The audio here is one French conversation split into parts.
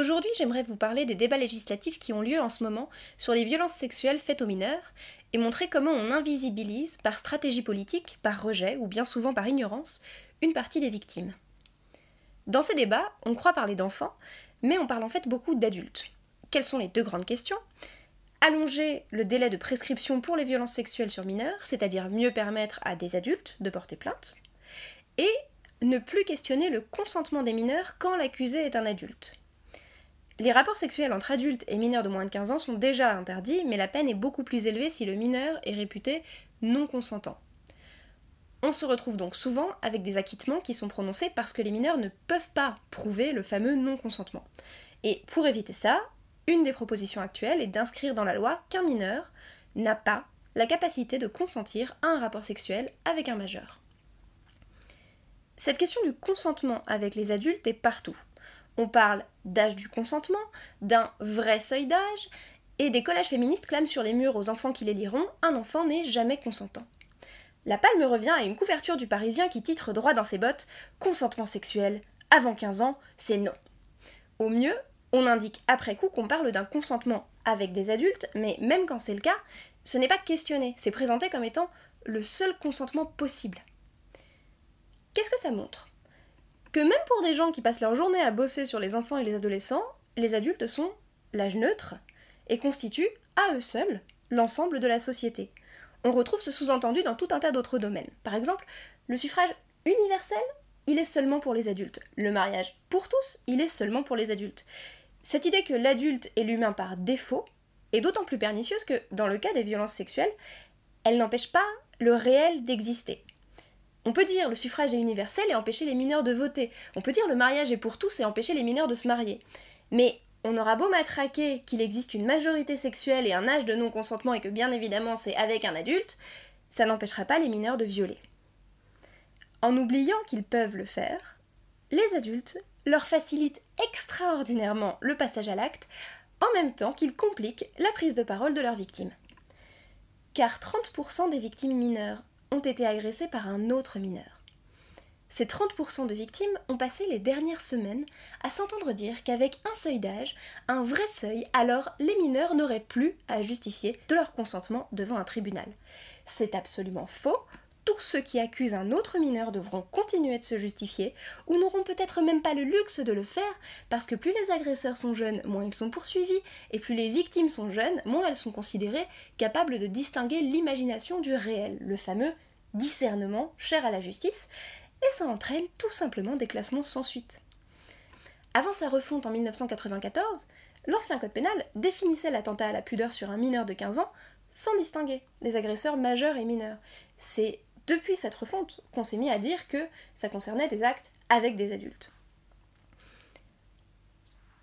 Aujourd'hui, j'aimerais vous parler des débats législatifs qui ont lieu en ce moment sur les violences sexuelles faites aux mineurs et montrer comment on invisibilise, par stratégie politique, par rejet ou bien souvent par ignorance, une partie des victimes. Dans ces débats, on croit parler d'enfants, mais on parle en fait beaucoup d'adultes. Quelles sont les deux grandes questions? Allonger le délai de prescription pour les violences sexuelles sur mineurs, c'est-à-dire mieux permettre à des adultes de porter plainte, et ne plus questionner le consentement des mineurs quand l'accusé est un adulte. Les rapports sexuels entre adultes et mineurs de moins de 15 ans sont déjà interdits, mais la peine est beaucoup plus élevée si le mineur est réputé non consentant. On se retrouve donc souvent avec des acquittements qui sont prononcés parce que les mineurs ne peuvent pas prouver le fameux non-consentement. Et pour éviter ça, une des propositions actuelles est d'inscrire dans la loi qu'un mineur n'a pas la capacité de consentir à un rapport sexuel avec un majeur. Cette question du consentement avec les adultes est partout. On parle d'âge du consentement, d'un vrai seuil d'âge, et des collages féministes clament sur les murs aux enfants qui les liront Un enfant n'est jamais consentant. La palme revient à une couverture du Parisien qui titre droit dans ses bottes Consentement sexuel, avant 15 ans, c'est non. Au mieux, on indique après coup qu'on parle d'un consentement avec des adultes, mais même quand c'est le cas, ce n'est pas questionné, c'est présenté comme étant le seul consentement possible. Qu'est-ce que ça montre? Que même pour des gens qui passent leur journée à bosser sur les enfants et les adolescents, les adultes sont l'âge neutre et constituent, à eux seuls, l'ensemble de la société. On retrouve ce sous-entendu dans tout un tas d'autres domaines. Par exemple, le suffrage universel, il est seulement pour les adultes. Le mariage pour tous, il est seulement pour les adultes. Cette idée que l'adulte est l'humain par défaut est d'autant plus pernicieuse que, dans le cas des violences sexuelles, elle n'empêche pas le réel d'exister. On peut dire le suffrage est universel et empêcher les mineurs de voter. On peut dire le mariage est pour tous et empêcher les mineurs de se marier. Mais on aura beau matraquer qu'il existe une majorité sexuelle et un âge de non-consentement et que bien évidemment c'est avec un adulte, ça n'empêchera pas les mineurs de violer. En oubliant qu'ils peuvent le faire, les adultes leur facilitent extraordinairement le passage à l'acte en même temps qu'ils compliquent la prise de parole de leurs victimes. Car 30% des victimes mineures ont été agressés par un autre mineur. Ces 30% de victimes ont passé les dernières semaines à s'entendre dire qu'avec un seuil d'âge, un vrai seuil, alors les mineurs n'auraient plus à justifier de leur consentement devant un tribunal. C'est absolument faux. Tous ceux qui accusent un autre mineur devront continuer de se justifier, ou n'auront peut-être même pas le luxe de le faire, parce que plus les agresseurs sont jeunes, moins ils sont poursuivis, et plus les victimes sont jeunes, moins elles sont considérées capables de distinguer l'imagination du réel, le fameux discernement cher à la justice, et ça entraîne tout simplement des classements sans suite. Avant sa refonte en 1994, l'ancien code pénal définissait l'attentat à la pudeur sur un mineur de 15 ans sans distinguer les agresseurs majeurs et mineurs. C'est depuis cette refonte qu'on s'est mis à dire que ça concernait des actes avec des adultes.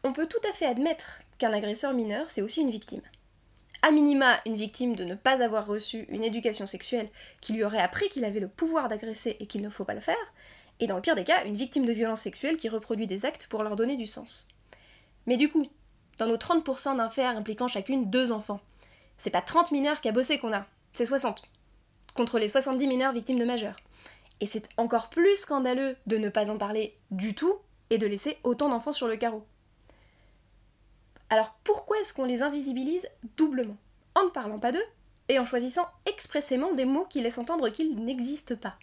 On peut tout à fait admettre qu'un agresseur mineur, c'est aussi une victime à minima une victime de ne pas avoir reçu une éducation sexuelle qui lui aurait appris qu'il avait le pouvoir d'agresser et qu'il ne faut pas le faire, et dans le pire des cas, une victime de violence sexuelle qui reproduit des actes pour leur donner du sens. Mais du coup, dans nos 30% d'affaires impliquant chacune deux enfants, c'est pas 30 mineurs qui a bossé qu'on a, c'est 60, contre les 70 mineurs victimes de majeurs. Et c'est encore plus scandaleux de ne pas en parler du tout et de laisser autant d'enfants sur le carreau. Alors pourquoi est-ce qu'on les invisibilise doublement? En ne parlant pas d'eux et en choisissant expressément des mots qui laissent entendre qu'ils n'existent pas.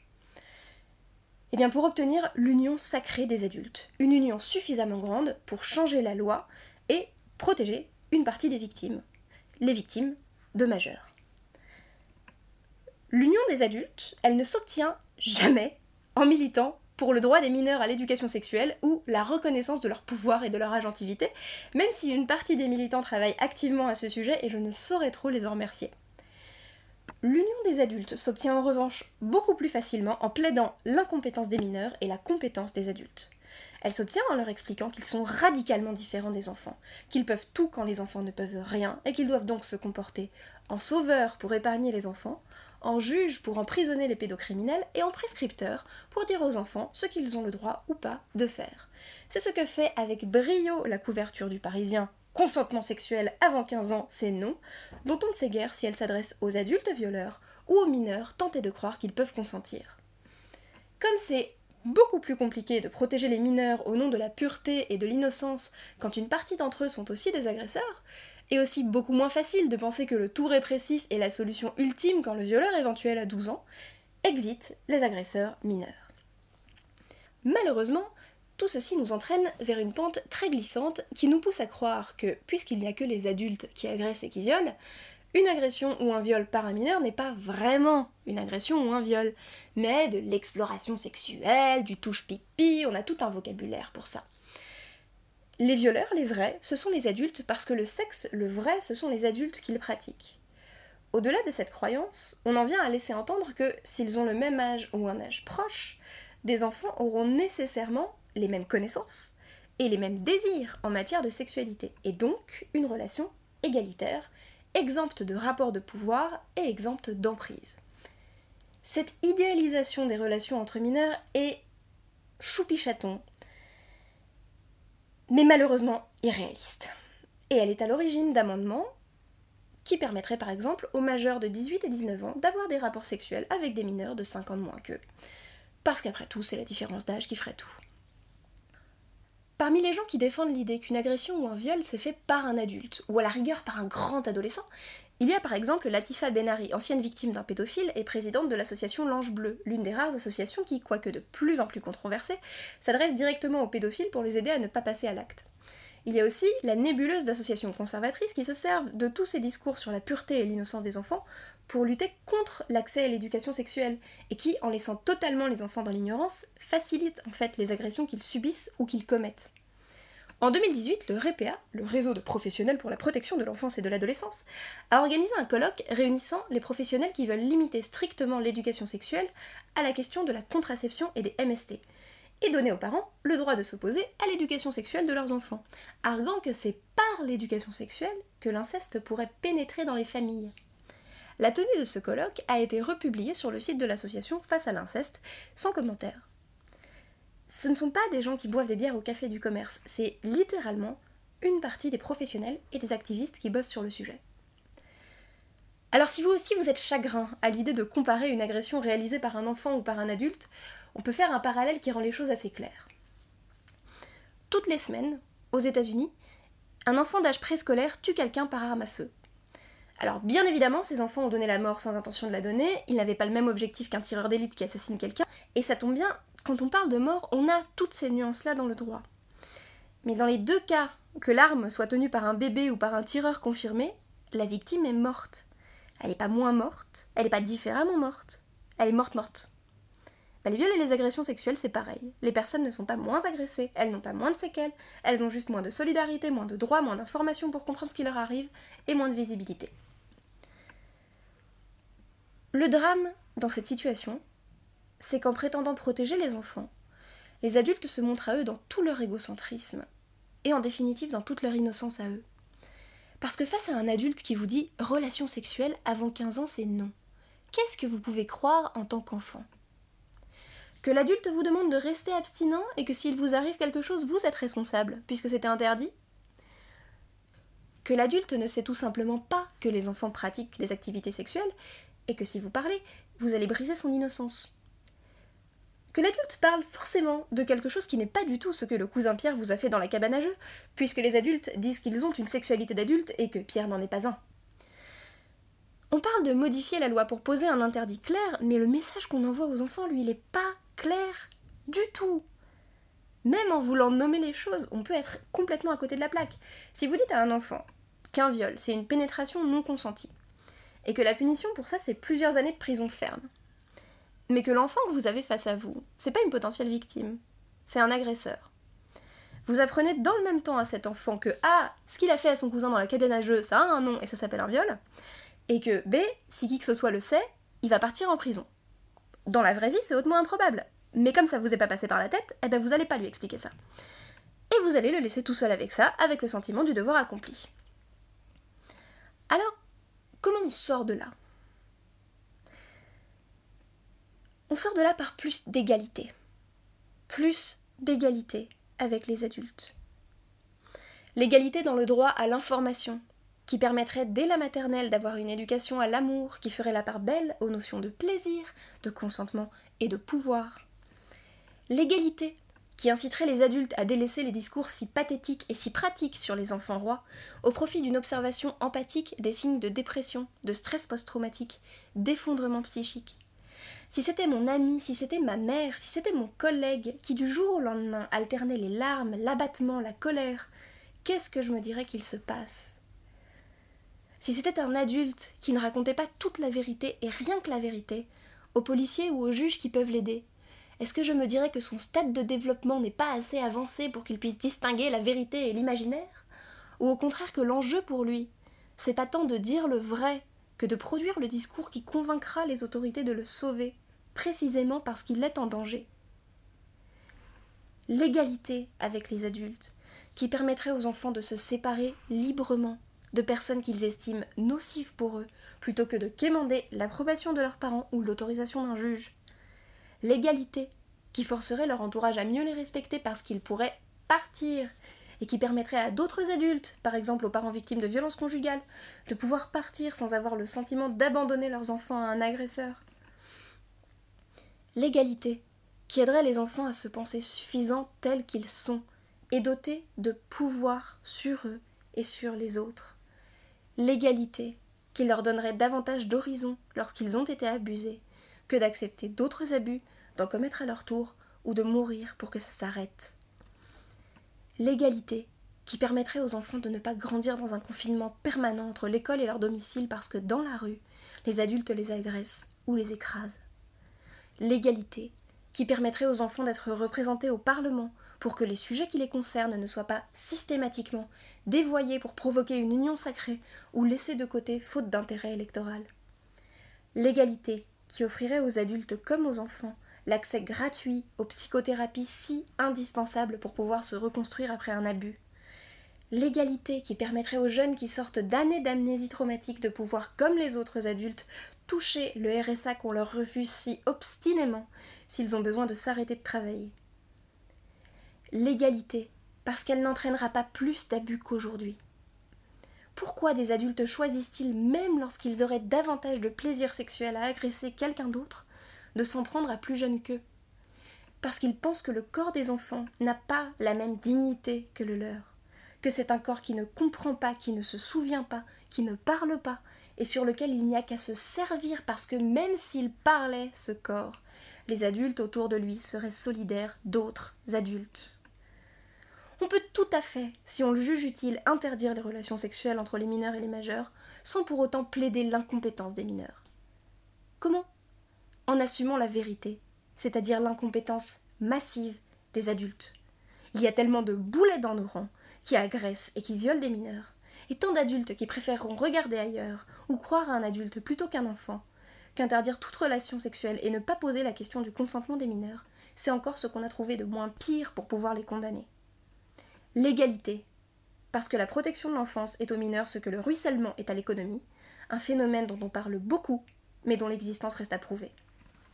Eh bien pour obtenir l'union sacrée des adultes, une union suffisamment grande pour changer la loi et protéger une partie des victimes, les victimes de majeurs. L'union des adultes, elle ne s'obtient jamais en militant pour le droit des mineurs à l'éducation sexuelle ou la reconnaissance de leur pouvoir et de leur agentivité, même si une partie des militants travaillent activement à ce sujet et je ne saurais trop les en remercier. L'union des adultes s'obtient en revanche beaucoup plus facilement en plaidant l'incompétence des mineurs et la compétence des adultes. Elle s'obtient en leur expliquant qu'ils sont radicalement différents des enfants, qu'ils peuvent tout quand les enfants ne peuvent rien, et qu'ils doivent donc se comporter en sauveurs pour épargner les enfants, en juge pour emprisonner les pédocriminels et en prescripteur pour dire aux enfants ce qu'ils ont le droit ou pas de faire. C'est ce que fait avec brio la couverture du Parisien Consentement sexuel avant 15 ans, c'est non, dont on ne sait guère si elle s'adresse aux adultes violeurs ou aux mineurs tentés de croire qu'ils peuvent consentir. Comme c'est beaucoup plus compliqué de protéger les mineurs au nom de la pureté et de l'innocence quand une partie d'entre eux sont aussi des agresseurs, et aussi beaucoup moins facile de penser que le tout répressif est la solution ultime quand le violeur éventuel a 12 ans, exit les agresseurs mineurs. Malheureusement, tout ceci nous entraîne vers une pente très glissante qui nous pousse à croire que, puisqu'il n'y a que les adultes qui agressent et qui violent, une agression ou un viol par un mineur n'est pas vraiment une agression ou un viol, mais de l'exploration sexuelle, du touche-pipi, on a tout un vocabulaire pour ça. Les violeurs, les vrais, ce sont les adultes parce que le sexe, le vrai, ce sont les adultes qui le pratiquent. Au-delà de cette croyance, on en vient à laisser entendre que s'ils ont le même âge ou un âge proche, des enfants auront nécessairement les mêmes connaissances et les mêmes désirs en matière de sexualité, et donc une relation égalitaire exempte de rapports de pouvoir et exempte d'emprise. Cette idéalisation des relations entre mineurs est choupi-chaton, mais malheureusement irréaliste. Et elle est à l'origine d'amendements qui permettraient par exemple aux majeurs de 18 et 19 ans d'avoir des rapports sexuels avec des mineurs de 5 ans de moins qu'eux. Parce qu'après tout, c'est la différence d'âge qui ferait tout. Parmi les gens qui défendent l'idée qu'une agression ou un viol s'est fait par un adulte, ou à la rigueur par un grand adolescent, il y a par exemple Latifa Benari, ancienne victime d'un pédophile et présidente de l'association L'Ange Bleu, l'une des rares associations qui, quoique de plus en plus controversée, s'adresse directement aux pédophiles pour les aider à ne pas passer à l'acte. Il y a aussi la nébuleuse d'associations conservatrices qui se servent de tous ces discours sur la pureté et l'innocence des enfants pour lutter contre l'accès à l'éducation sexuelle, et qui, en laissant totalement les enfants dans l'ignorance, facilitent en fait les agressions qu'ils subissent ou qu'ils commettent. En 2018, le REPA, le réseau de professionnels pour la protection de l'enfance et de l'adolescence, a organisé un colloque réunissant les professionnels qui veulent limiter strictement l'éducation sexuelle à la question de la contraception et des MST, et donner aux parents le droit de s'opposer à l'éducation sexuelle de leurs enfants, arguant que c'est par l'éducation sexuelle que l'inceste pourrait pénétrer dans les familles. La tenue de ce colloque a été republiée sur le site de l'association Face à l'inceste, sans commentaire. Ce ne sont pas des gens qui boivent des bières au café du commerce, c'est littéralement une partie des professionnels et des activistes qui bossent sur le sujet. Alors si vous aussi vous êtes chagrin à l'idée de comparer une agression réalisée par un enfant ou par un adulte, on peut faire un parallèle qui rend les choses assez claires. Toutes les semaines, aux États-Unis, un enfant d'âge préscolaire tue quelqu'un par arme à feu, alors bien évidemment, ces enfants ont donné la mort sans intention de la donner, ils n'avaient pas le même objectif qu'un tireur d'élite qui assassine quelqu'un, et ça tombe bien, quand on parle de mort, on a toutes ces nuances-là dans le droit. Mais dans les deux cas, que l'arme soit tenue par un bébé ou par un tireur confirmé, la victime est morte. Elle n'est pas moins morte, elle n'est pas différemment morte, elle est morte-morte. Bah, les viols et les agressions sexuelles, c'est pareil. Les personnes ne sont pas moins agressées, elles n'ont pas moins de séquelles, elles ont juste moins de solidarité, moins de droits, moins d'informations pour comprendre ce qui leur arrive, et moins de visibilité. Le drame dans cette situation, c'est qu'en prétendant protéger les enfants, les adultes se montrent à eux dans tout leur égocentrisme, et en définitive dans toute leur innocence à eux. Parce que face à un adulte qui vous dit relation sexuelle avant 15 ans, c'est non, qu'est-ce que vous pouvez croire en tant qu'enfant? Que l'adulte vous demande de rester abstinent et que s'il vous arrive quelque chose, vous êtes responsable, puisque c'était interdit? Que l'adulte ne sait tout simplement pas que les enfants pratiquent des activités sexuelles et que si vous parlez, vous allez briser son innocence. Que l'adulte parle forcément de quelque chose qui n'est pas du tout ce que le cousin Pierre vous a fait dans la cabane à jeux, puisque les adultes disent qu'ils ont une sexualité d'adulte et que Pierre n'en est pas un. On parle de modifier la loi pour poser un interdit clair, mais le message qu'on envoie aux enfants, lui, il n'est pas clair du tout. Même en voulant nommer les choses, on peut être complètement à côté de la plaque. Si vous dites à un enfant qu'un viol, c'est une pénétration non consentie, et que la punition pour ça, c'est plusieurs années de prison ferme. Mais que l'enfant que vous avez face à vous, c'est pas une potentielle victime, c'est un agresseur. Vous apprenez dans le même temps à cet enfant que A, ce qu'il a fait à son cousin dans la cabine à jeu, ça a un nom et ça s'appelle un viol, et que B, si qui que ce soit le sait, il va partir en prison. Dans la vraie vie, c'est hautement improbable. Mais comme ça vous est pas passé par la tête, eh ben vous allez pas lui expliquer ça. Et vous allez le laisser tout seul avec ça, avec le sentiment du devoir accompli. Alors, Comment on sort de là? On sort de là par plus d'égalité. Plus d'égalité avec les adultes. L'égalité dans le droit à l'information, qui permettrait dès la maternelle d'avoir une éducation à l'amour qui ferait la part belle aux notions de plaisir, de consentement et de pouvoir. L'égalité, qui inciterait les adultes à délaisser les discours si pathétiques et si pratiques sur les enfants rois, au profit d'une observation empathique des signes de dépression, de stress post-traumatique, d'effondrement psychique. Si c'était mon ami, si c'était ma mère, si c'était mon collègue, qui du jour au lendemain alternait les larmes, l'abattement, la colère, qu'est-ce que je me dirais qu'il se passe? Si c'était un adulte qui ne racontait pas toute la vérité et rien que la vérité, aux policiers ou aux juges qui peuvent l'aider, est-ce que je me dirais que son stade de développement n'est pas assez avancé pour qu'il puisse distinguer la vérité et l'imaginaire? Ou au contraire que l'enjeu pour lui, c'est pas tant de dire le vrai que de produire le discours qui convaincra les autorités de le sauver, précisément parce qu'il est en danger? L'égalité avec les adultes, qui permettrait aux enfants de se séparer librement de personnes qu'ils estiment nocives pour eux, plutôt que de quémander l'approbation de leurs parents ou l'autorisation d'un juge l'égalité, qui forcerait leur entourage à mieux les respecter parce qu'ils pourraient partir, et qui permettrait à d'autres adultes, par exemple aux parents victimes de violences conjugales, de pouvoir partir sans avoir le sentiment d'abandonner leurs enfants à un agresseur. L'égalité, qui aiderait les enfants à se penser suffisants tels qu'ils sont, et dotés de pouvoir sur eux et sur les autres. L'égalité, qui leur donnerait davantage d'horizon lorsqu'ils ont été abusés, que d'accepter d'autres abus, d'en commettre à leur tour, ou de mourir pour que ça s'arrête. L'égalité, qui permettrait aux enfants de ne pas grandir dans un confinement permanent entre l'école et leur domicile parce que dans la rue, les adultes les agressent ou les écrasent. L'égalité, qui permettrait aux enfants d'être représentés au Parlement pour que les sujets qui les concernent ne soient pas systématiquement dévoyés pour provoquer une union sacrée ou laissés de côté faute d'intérêt électoral. L'égalité, qui offrirait aux adultes comme aux enfants l'accès gratuit aux psychothérapies si indispensables pour pouvoir se reconstruire après un abus. L'égalité qui permettrait aux jeunes qui sortent d'années d'amnésie traumatique de pouvoir, comme les autres adultes, toucher le RSA qu'on leur refuse si obstinément s'ils ont besoin de s'arrêter de travailler. L'égalité, parce qu'elle n'entraînera pas plus d'abus qu'aujourd'hui. Pourquoi des adultes choisissent-ils, même lorsqu'ils auraient davantage de plaisir sexuel à agresser quelqu'un d'autre, de s'en prendre à plus jeune qu'eux? Parce qu'ils pensent que le corps des enfants n'a pas la même dignité que le leur, que c'est un corps qui ne comprend pas, qui ne se souvient pas, qui ne parle pas, et sur lequel il n'y a qu'à se servir parce que même s'il parlait, ce corps, les adultes autour de lui seraient solidaires d'autres adultes. On peut tout à fait, si on le juge utile, interdire les relations sexuelles entre les mineurs et les majeurs, sans pour autant plaider l'incompétence des mineurs. Comment? En assumant la vérité, c'est-à-dire l'incompétence massive des adultes. Il y a tellement de boulets dans nos rangs qui agressent et qui violent des mineurs, et tant d'adultes qui préféreront regarder ailleurs ou croire à un adulte plutôt qu'un enfant, qu'interdire toute relation sexuelle et ne pas poser la question du consentement des mineurs, c'est encore ce qu'on a trouvé de moins pire pour pouvoir les condamner l'égalité, parce que la protection de l'enfance est aux mineurs ce que le ruissellement est à l'économie, un phénomène dont on parle beaucoup, mais dont l'existence reste à prouver.